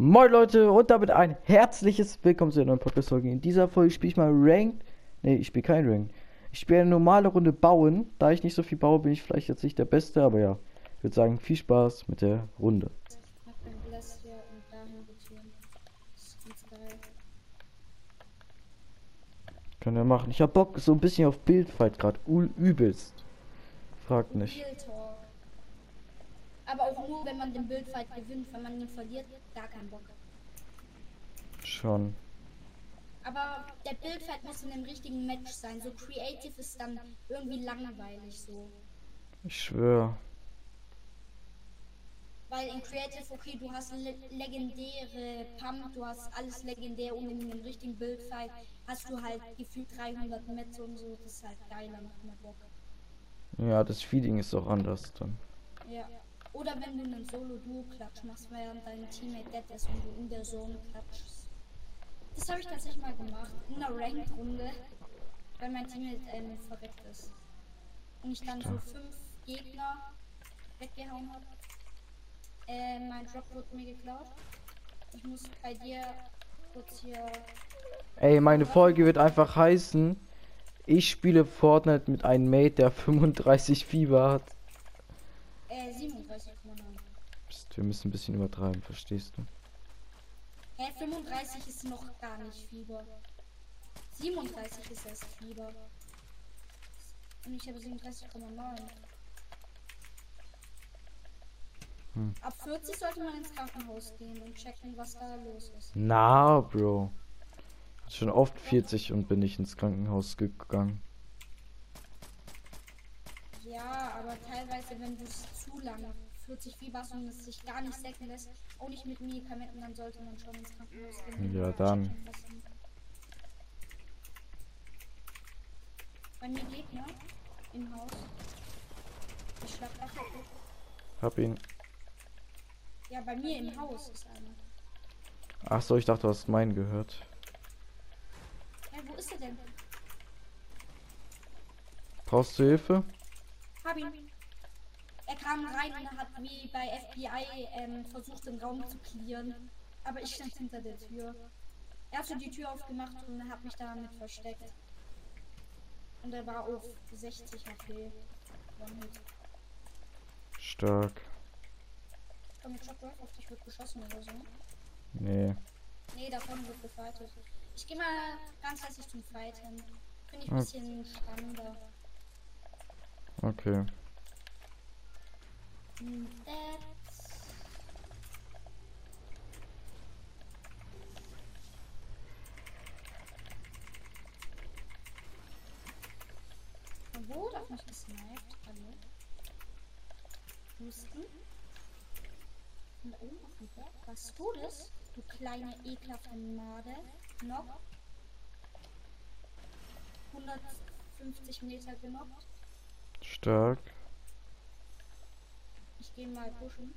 Moin Leute und damit ein herzliches Willkommen zu einer neuen Podcast-Folge. In dieser Folge spiele ich mal Ranked. Ne, ich spiele kein Ranked. Ich spiele eine normale Runde bauen. Da ich nicht so viel baue, bin ich vielleicht jetzt nicht der Beste, aber ja. Ich würde sagen, viel Spaß mit der Runde. Können wir machen. Ich hab Bock so ein bisschen auf Bildfight gerade. Übelst. Fragt nicht. Talk. Aber auch nur, wenn man den Bildfight gewinnt. Wenn man ihn verliert, gar keinen Bock. Schon. Aber der Bildfight muss in einem richtigen Match sein. So creative ist dann irgendwie langweilig so. Ich schwöre. Weil in Creative, okay, du hast le legendäre Pump, du hast alles legendär und in einem richtigen Bildfight hast du halt gefühlt 300 Metz und so. Das ist halt geiler, macht mehr Bock. Ja, das Feeling ist auch anders dann. Ja. Oder wenn du einen Solo-Duo-Klatsch machst, während dein Teammate dead ist und du in der Zone klatschst. Das habe ich tatsächlich mal gemacht. In einer Ranked-Runde. Weil mein Teammate ähm, verreckt ist. Und ich dann so fünf Gegner weggehauen habe. Äh, mein Drop wurde mir geklaut. Ich muss bei dir kurz hier. Ey, meine Folge wird einfach heißen. Ich spiele Fortnite mit einem Mate, der 35 Fieber hat. Äh, 37,9. Psst, wir müssen ein bisschen übertreiben, verstehst du? Hä, 35 ist noch gar nicht Fieber. 37 ist erst Fieber. Und ich habe 37,9. Hm. Ab 40 sollte man ins Krankenhaus gehen und checken, was da los ist. Na, Bro. Schon oft 40 und bin ich ins Krankenhaus gegangen. Ja, aber teilweise, wenn du es zu lange 40 Fieber hast und es sich gar nicht sacken lässt, auch nicht mit Medikamenten, dann sollte man schon ins Krankenhaus gehen. Ja, dann. Bei mir Gegner im Haus. Ich schlag Wasser. Hab ihn. Ja, bei mir im Haus ist einer. Ach so, ich dachte, du hast meinen gehört. Ja, wo ist er denn? Brauchst du Hilfe? Hab ihn. Er kam rein und hat wie bei FBI ähm, versucht, den Raum zu clearen. Aber ich stand hinter der Tür. Er hat so die Tür aufgemacht und hat mich damit versteckt. Und er war auf 60 HP. Stark. Komm, jetzt Shockwave, auf dich wird geschossen oder so. Nee. Nee, da vorne wird gefightet. Ich gehe mal ganz herzlich zum Fighten. Finde ich ein bisschen spannender. Okay. Von Wo hat mich gesniped? Hallo? Husten? Von oben auf du das? Du kleine ekelhafte Made. Noch? 150 Meter genockt. Stark. Ich gehe mal pushen.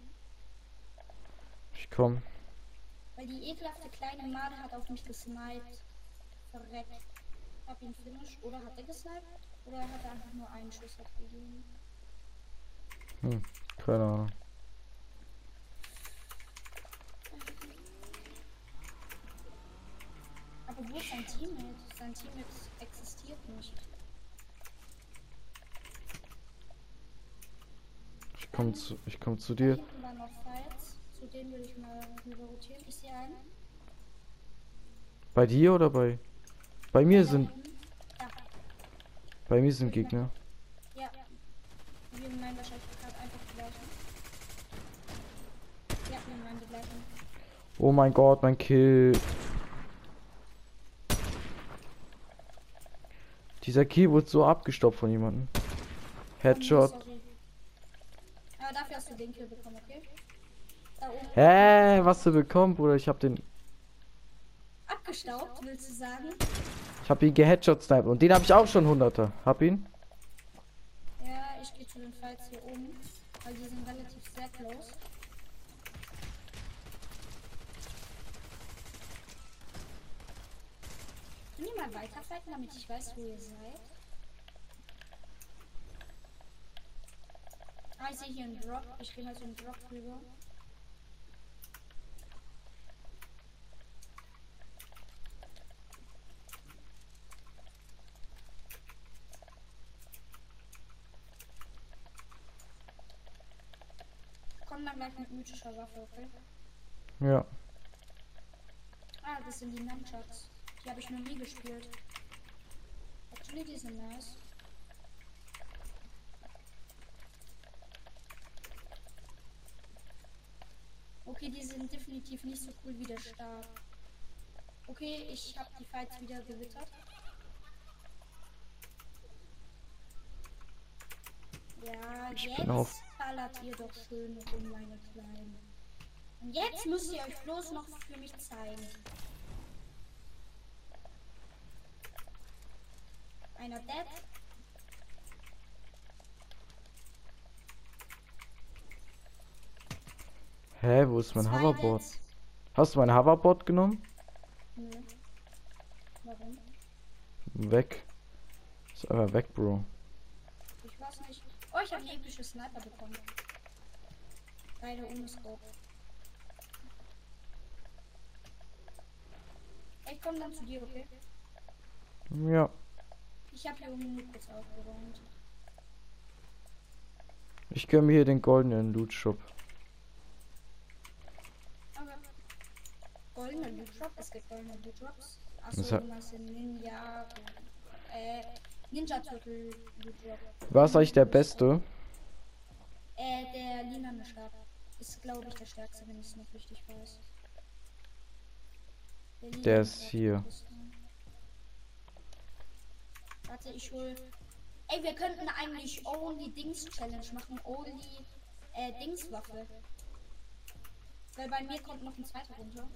Ich komm. Weil die ekelhafte kleine Made hat auf mich gesniped. Verreckt. Hab ihn finished. Oder hat er gesniped? Oder hat er einfach nur einen Schuss abgegeben? Hm, keine Ahnung. Aber wo ist sein Teammate? Sein Teammate existiert nicht. Ich komm zu, ich komm zu dir. hinten waren noch Fights. Zu denen will ich mal rüber rotieren. Ich sehe einen. Bei dir oder bei? Bei mir sind. Da. bei mir sind Gegner. Ja. Wir meinen wahrscheinlich gerade einfach die gleichen. Ja, wir meinen die gleichen. Oh mein Gott, mein Kill. Dieser Kill wurde so abgestoppt von jemandem. Headshot. Sorry. Aber dafür hast du den Kill bekommen, okay? Hä, was du bekommen, Bruder? Ich hab den, Abgestaubt, willst du sagen? ich hab ihn geheadshot sniped und den hab ich auch schon hunderter. Hab ihn? Ja, ich gehe zu den Fights hier oben, weil die sind relativ sehr close. Können ihr mal weiterfighten, damit ich weiß, wo ihr seid? Ah, ich sehe hier einen Drop. Ich gehe halt so einen Drop rüber. Komm dann gleich mit mythischer Waffe, okay? Ja. Ah, das sind die Nunchucks. Die habe ich noch nie gespielt. Actually, die sind nice. Okay, die sind definitiv nicht so cool wie der Stab. Okay, ich habe die Fights wieder gewittert. Ja, Ich jetzt bin auf- ballert ihr doch schön rum, meine Kleinen. Und jetzt müsst ihr euch bloß noch für mich zeigen. Einer dead. Hä, wo ist mein Zwei Hoverboard? Hast du mein Hoverboard genommen? Nö. Warum? Weg. Ist einfach weg, Bro. Ich weiß nicht. Oh, ich habe eine epische Sniper bekommen. Beide ohne Scope. Ich komme dann zu dir, okay? Ja. Ich habe hier nur kurz aufgeräumt. Ich gönn mir hier den goldenen Loot Shop. Aber goldene Loot Drop, es gibt goldene Loot Drops. Achso, hat- du meinst den Ninja. Äh, Ninja Turtle Loot Drop. Was ist eigentlich der beste? Äh, der lilane Stab ist, glaube ich, der stärkste, wenn ich es noch richtig weiß. lilane Der ist hier. Warte, ich hol. Ey, wir könnten eigentlich Only Dings Challenge machen. Only äh, Dings Waffe. Weil bei mir kommt noch ein zweiter runter.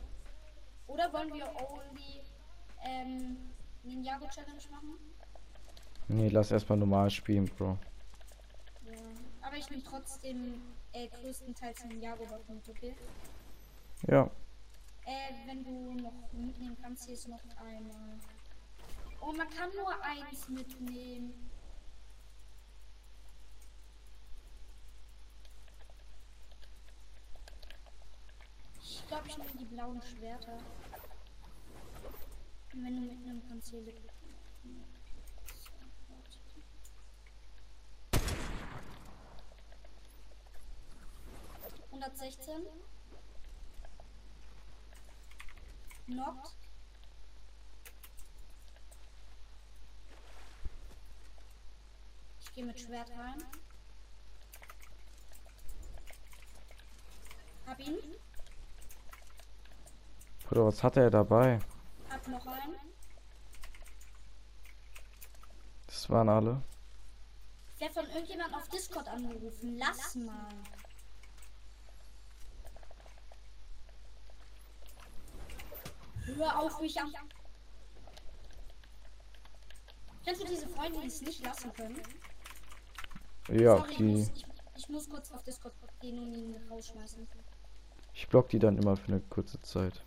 Oder wollen wir Only ähm, Ninjago Challenge machen? Nee, lass erstmal normal spielen, Bro. Ja. Aber ich nehme trotzdem äh, größtenteils Ninjago mit, okay? Ja. Äh, wenn du noch mitnehmen kannst, hier ist noch einmal. Oh, man kann nur eins mitnehmen. Ich glaube, ich nehme die blauen Schwerter. Wenn du kannst, hier liegt. Hundertsechzehn. Knockt. Ich gehe mit Schwert rein. Hab ihn. Bruder, was hat er dabei? Hab noch einen. Das waren alle. Ich werde von irgendjemand auf Discord angerufen. Lass mal. Hör auf mich an. Kennst du diese Freunde, die es nicht lassen können? Ja, Sorry, ich die. muss, ich, ich muss kurz auf Discord gehen und ihn rausschmeißen. Ich block die dann immer für eine kurze Zeit.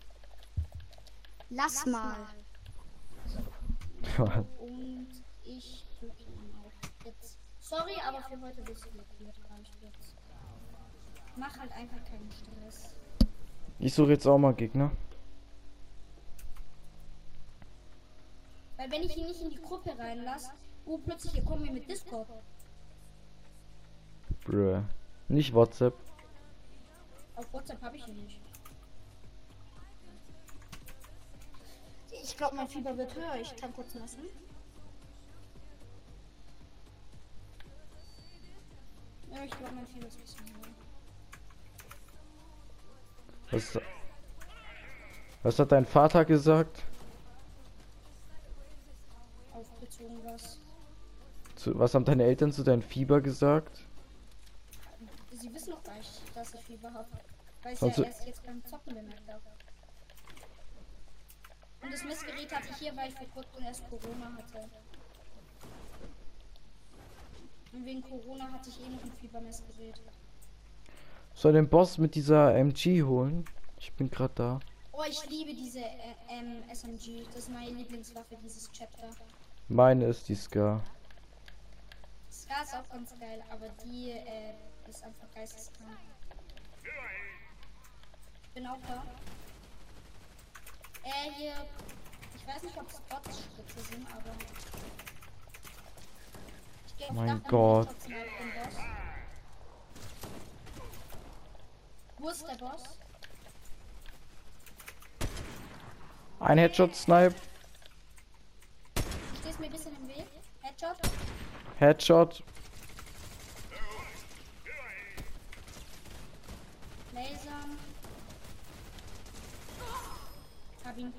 Lass mal. Und ich drücke ihn auch. Jetzt. Sorry, aber für heute bist du blockiert. Jetzt. Mach halt einfach keinen Stress. ich suche jetzt auch mal Gegner. Weil wenn ich ihn nicht in die Gruppe reinlasse, oh plötzlich hier kommen wir mit Discord. Bruh. Nicht WhatsApp. Auf WhatsApp habe ich ihn nicht. Glaube, mein Fieber wird höher. Ich kann kurz messen. Ja, ich glaube, mein Fieber ist ein bisschen höher. Was, was hat dein Vater gesagt? Aufgezogen was. Zu, was haben deine Eltern zu deinem Fieber gesagt? Sie wissen noch gar nicht, dass ich Fieber habe. Weil ich ja erst jetzt beim Zocken bemerkt habe. Und das Messgerät hatte ich hier, weil ich vor kurzem erst Corona hatte. Und wegen Corona hatte ich eh noch ein Fiebermessgerät. Soll den Boss mit dieser MG holen? Ich bin gerade da. Oh, ich liebe diese äh, ähm, SMG. Das ist meine Lieblingswaffe, dieses Chapter. Meine ist die Scar. Scar ist auch ganz geil, aber die äh, ist einfach geisteskrank. Ich bin auch da. Äh, hier. Ich weiß nicht, ob es Bots-Schritte sind, aber. Mein Gott. Wo ist der Boss? Ein Headshot Snipe. Du stehst mir ein bisschen im Weg. Headshot. Headshot. ihn.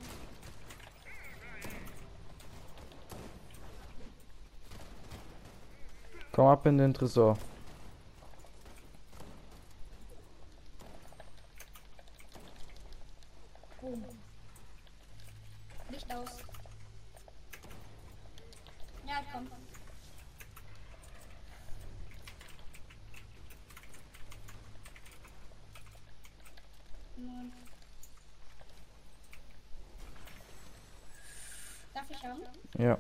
Komm ab in den Tresor. Oh. Licht aus. Ja, komm. 80 haben? Ja.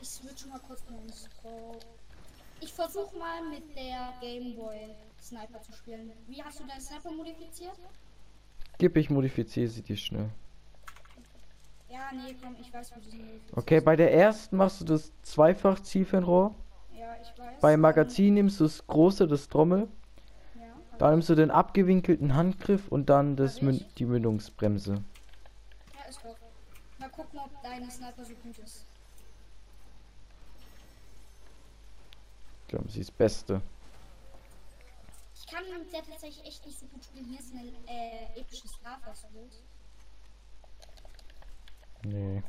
Ich switch mal kurz meinen Stroke. Ich versuche mal mit der Gameboy Sniper zu spielen. Wie hast du deinen Sniper modifiziert? Gib ich modifiziere sie dir schnell. Ja, nee, komm, ich weiß, wo du sie Okay, bei der ersten machst du das zweifach Zielfernrohr. Ja, ich weiß. Bei Magazin nimmst du das große, das Trommel. Dann nimmst du den abgewinkelten Handgriff und dann das Mün die Mündungsbremse. ja, ist doch. Mal gucken, ob deine Sniper so gut ist. Ich glaube, sie ist das Beste. Ich kann mit der tatsächlich echt nicht so gut spielen. Hier ist eine äh, epische Strafe. Nee.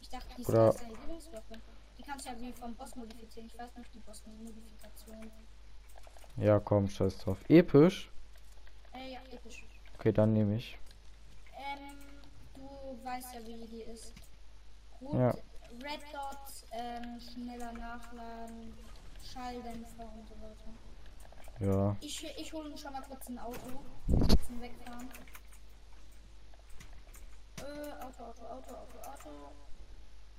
Ich dachte, die Oder- ist eine Übungswaffe. Die kannst du ja wie vom Boss modifizieren. Ich weiß nicht die Boss-Modifikation. Ja, komm, scheiß drauf. Episch? Äh, ja, episch. Okay, dann nehme ich. Ähm, du weißt ja, wie die ist. Gut, Ja. Red Dot, ähm, schneller nachladen, Schalldämpfer und so weiter. Ja. Ich, ich hole schon mal kurz ein Auto zum Wegfahren. Äh, Auto, Auto, Auto, Auto, Auto.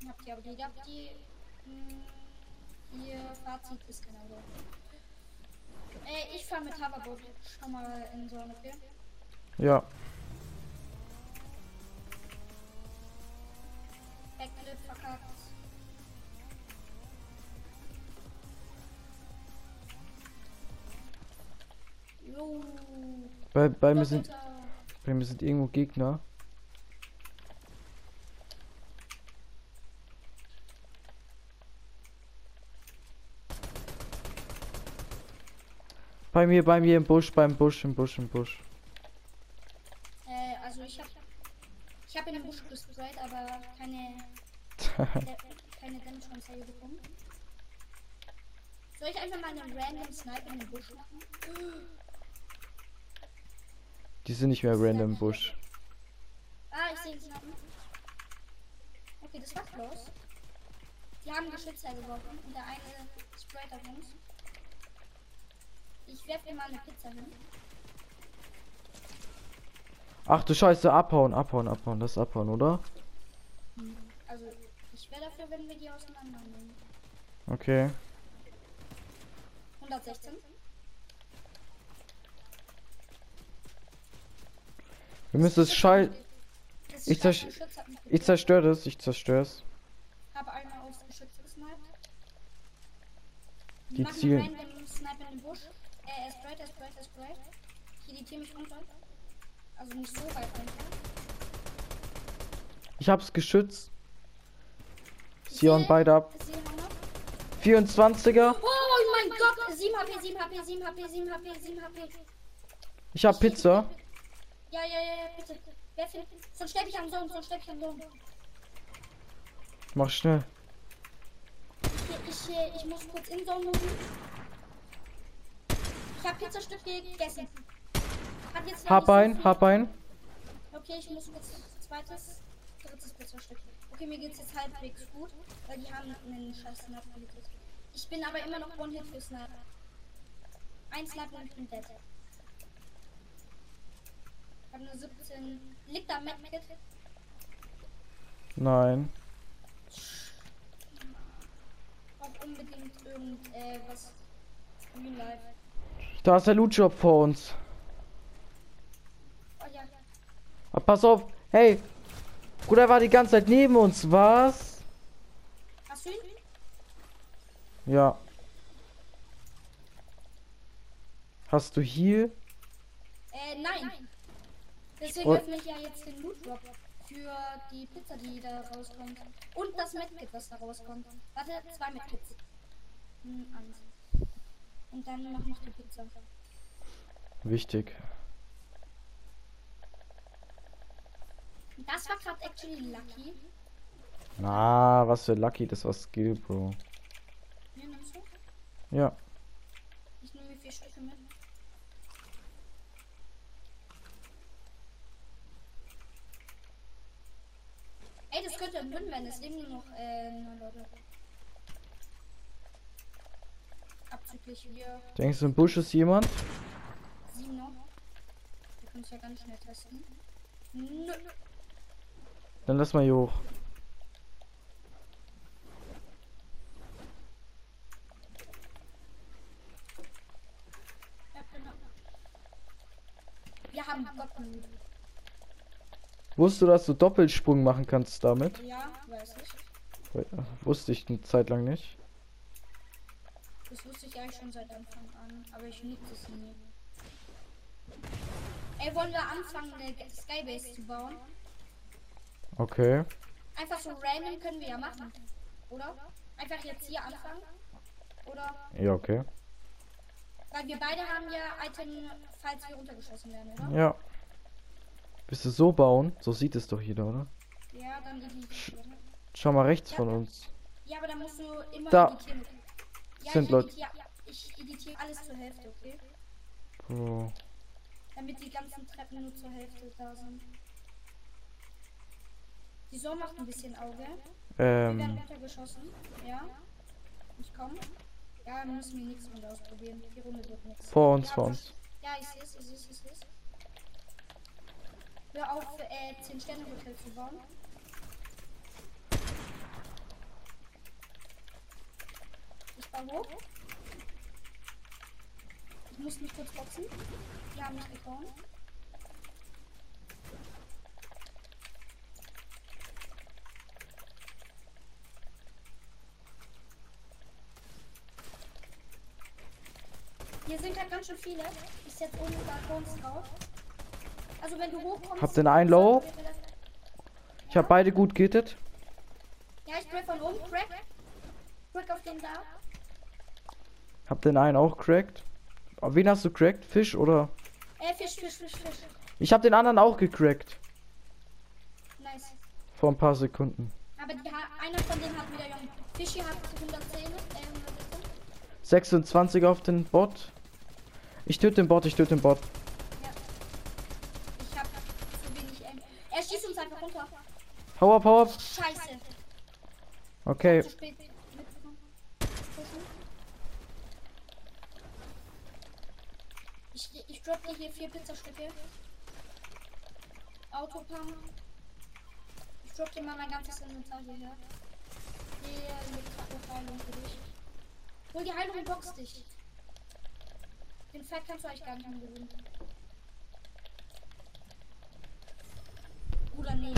Habt ihr aber die, habt ihr. Hm, ihr Fazit ist kein Auto. Äh, ich fahre mit Hoverboard schon mal in so eine okay? Ja. Backflip verkackt. Jo. Bei, bei, mir sind, bei mir sind irgendwo Gegner. Bei mir, bei mir im Busch, beim Busch, im Busch, im Busch. Äh, also ich hab. Ich habe in den Busch gesprayt, aber keine. keine Damage-Anzeige bekommen. Soll ich einfach mal einen random Sniper in den Busch machen? Die sind nicht mehr random Busch. Ah, ich sehe den Sniper. Okay, das war close. Die haben Geschütze geworfen und der eine sprayt auf uns. Ich werfe dir mal eine Pizza hin. Ach du Scheiße, abhauen, abhauen, abhauen, das ist abhauen, oder? Also, ich wäre dafür, wenn wir die auseinandernehmen. Okay. 116. Wir müssen. Das Ich Geschütz hat mich Ich zerstöre das, ich zerstöre es. habe einmal aufs Geschütz gesniped. Die Mach zielen. einen random Sniper in den Busch. Äh, er sprayt, er sprayt, er sprayt. Ich editiere mich runter. Also nicht so weit runter. Ich hab's geschützt. Sion beide ab. ich sehe ihn auch noch. 24er. Oh mein Gott! 7 HP, 7 HP, 7 HP, 7 HP, 7 HP. Ich hab Pizza. Ja, ja, ja, ja, bitte. Werf ihn. Sonst sterbe ich am Sohn, sonst sterbe ich am Sohn. Mach schnell. Ich, ich, ich muss kurz in Zone losen. Ich habe Pizzastück gegessen. Hat jetzt Hab so ein, viel- hab ein. Okay, ich muss kurz zweites, drittes Pizzastück. Okay, mir geht's jetzt halbwegs gut, weil die haben einen scheiß Sniper gekriegt. Ich bin aber immer noch One-Hit für Sniper. Ein Sniper und ich bin dead. Ich hab nur 17. Liegt da Medkit? Nein. Auch unbedingt irgend, äh. Real Life. Da ist der Loot-Job vor uns. Oh ja. Ah, pass auf. Hey. Bruder war die ganze Zeit neben uns. Was? Hast du ihn? Ja. Hast du hier? Äh, nein. Deswegen Oh. öffne ich ja jetzt den Loot Drop für die Pizza, die da rauskommt. Und das Medkit, was da rauskommt. Warte, zwei Medkits. Hm, eins. Und dann mach noch die Pizza. Wichtig. Das war gerade actually lucky. Na, was für Lucky, das war Skill, Bro. Hier nimmst du? Ja. Ich nehme mir vier Stücke mit. Ey, das könnte ein Win werden. Es leben nur noch äh, neun Leute. Abzüglich wir Denkst du, im Busch ist jemand? sieben noch. Wir können es ja ganz schnell testen. Nö. Dann lass mal hier hoch. Genau. Wir haben Gottmut. Wusstest du, dass du Doppelsprung machen kannst damit? Ja, weiß ich. Wusste ich eine Zeit lang nicht. Das wusste ich eigentlich schon seit Anfang an, aber ich nutze es nie. Ey, wollen wir anfangen, eine Skybase zu bauen? Okay. Einfach so random können wir ja machen. Oder? Einfach jetzt hier anfangen. Oder? Ja, okay. Weil wir beide haben ja Item, falls wir runtergeschossen werden, oder? Ja. Willst du so bauen? So sieht es doch jeder, oder? Ja, dann editieren. Schau mal rechts von uns. Ja, aber dann musst du immer Da. Ja, sind ich Leute. editiere, ich editiere alles zur Hälfte, okay? Bro. Damit die ganzen Treppen nur zur Hälfte da sind. Die Sonne macht ein bisschen Auge. Wir werden Ähm. runtergeschossen. Ja. Ich komme. Ja, wir müssen wir nichts Runde ausprobieren. Die Runde wird nichts. Vor uns, ja, vor uns. Ja, ich sehe es, ich sehe es, ich sehe es. Hör auf, äh, 10 Sterne Hotel zu bauen. Ich. Ich muss mich kurz boxen. Die haben mich gehauen. Hier sind halt ganz schön viele. Ich setze oben Balkons drauf. Also wenn du hochkommst. Habt ihr einen Low? Ich habe beide gut gittet. Ja, ich break von oben. Crack. Crack auf den da. Hab den einen auch cracked. Aber Wen hast du cracked? Fisch oder? Äh, Fisch, Fisch, Fisch, Fisch. Ich hab den anderen auch gecrackt. Nice. Vor ein paar Sekunden. Aber die, einer von denen hat wieder jung. Fischi hat 110. Ähm, 26 auf den Bot. Ich töte den Bot, ich töte den Bot. ja. Ich hab zu wenig M. Er schießt uns einfach runter. Hau ab, hau ab. Scheiße. Okay. Zu spät mitbekommen. Pushen. Ich, ich drop dir hier vier Pizzastücke. Autopump. Ich drop dir mal mein ganzes Inventar hierher. Hier liegt auch Heilung für dich. Hol die Heilung und box dich. Den Fett kannst du eigentlich gar nicht mehr gewinnen. Oder nee.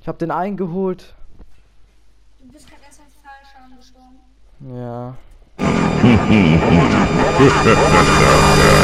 Ich hab den einen geholt. Du bist gerade erst an Fallschaden gestorben. Ja.